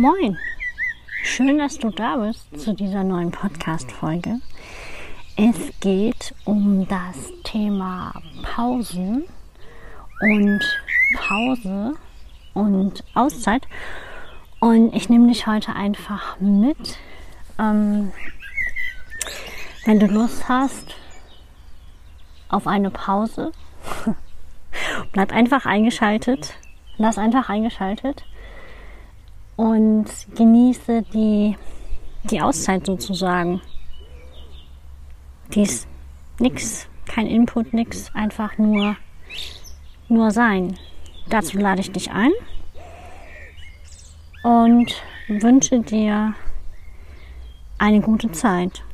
Moin! Schön, dass du da bist zu dieser neuen Podcast-Folge. Es geht um das Thema Pausen und Pause und Auszeit. Und ich nehme dich heute einfach mit. Ähm, wenn du Lust hast auf eine Pause, bleib einfach eingeschaltet. Lass einfach eingeschaltet und genieße die, die Auszeit sozusagen. Die ist nix, kein Input, nix, einfach nur, nur sein. Dazu lade ich dich ein und wünsche dir eine gute Zeit.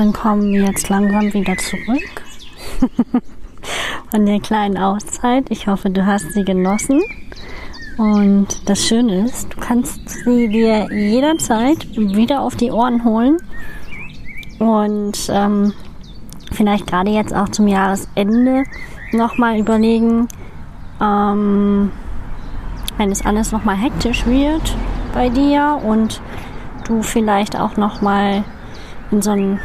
Dann kommen wir jetzt langsam wieder zurück von der kleinen Auszeit. Ich hoffe, du hast sie genossen. Und das Schöne ist, du kannst sie dir jederzeit wieder auf die Ohren holen. Und ähm, vielleicht gerade jetzt auch zum Jahresende nochmal überlegen, ähm, wenn es alles nochmal hektisch wird bei dir und du vielleicht auch nochmal in so einen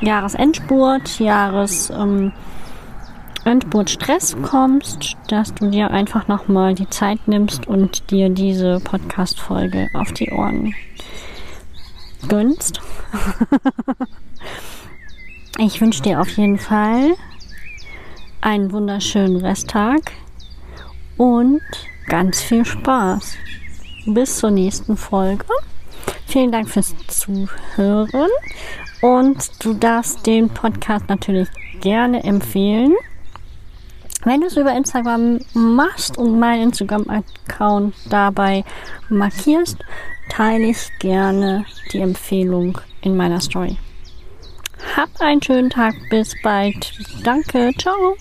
Jahresendspurt, Jahres ähm, Endspurt-Stress kommst, dass du dir einfach nochmal die Zeit nimmst und dir diese Podcast-Folge auf die Ohren gönnst. ich wünsche dir auf jeden Fall einen wunderschönen Resttag und ganz viel Spaß. Bis zur nächsten Folge. Vielen Dank fürs Zuhören und du darfst den Podcast natürlich gerne empfehlen. Wenn du es über Instagram machst und meinen Instagram-Account dabei markierst, teile ich gerne die Empfehlung in meiner Story. Hab einen schönen Tag, bis bald. Danke, ciao.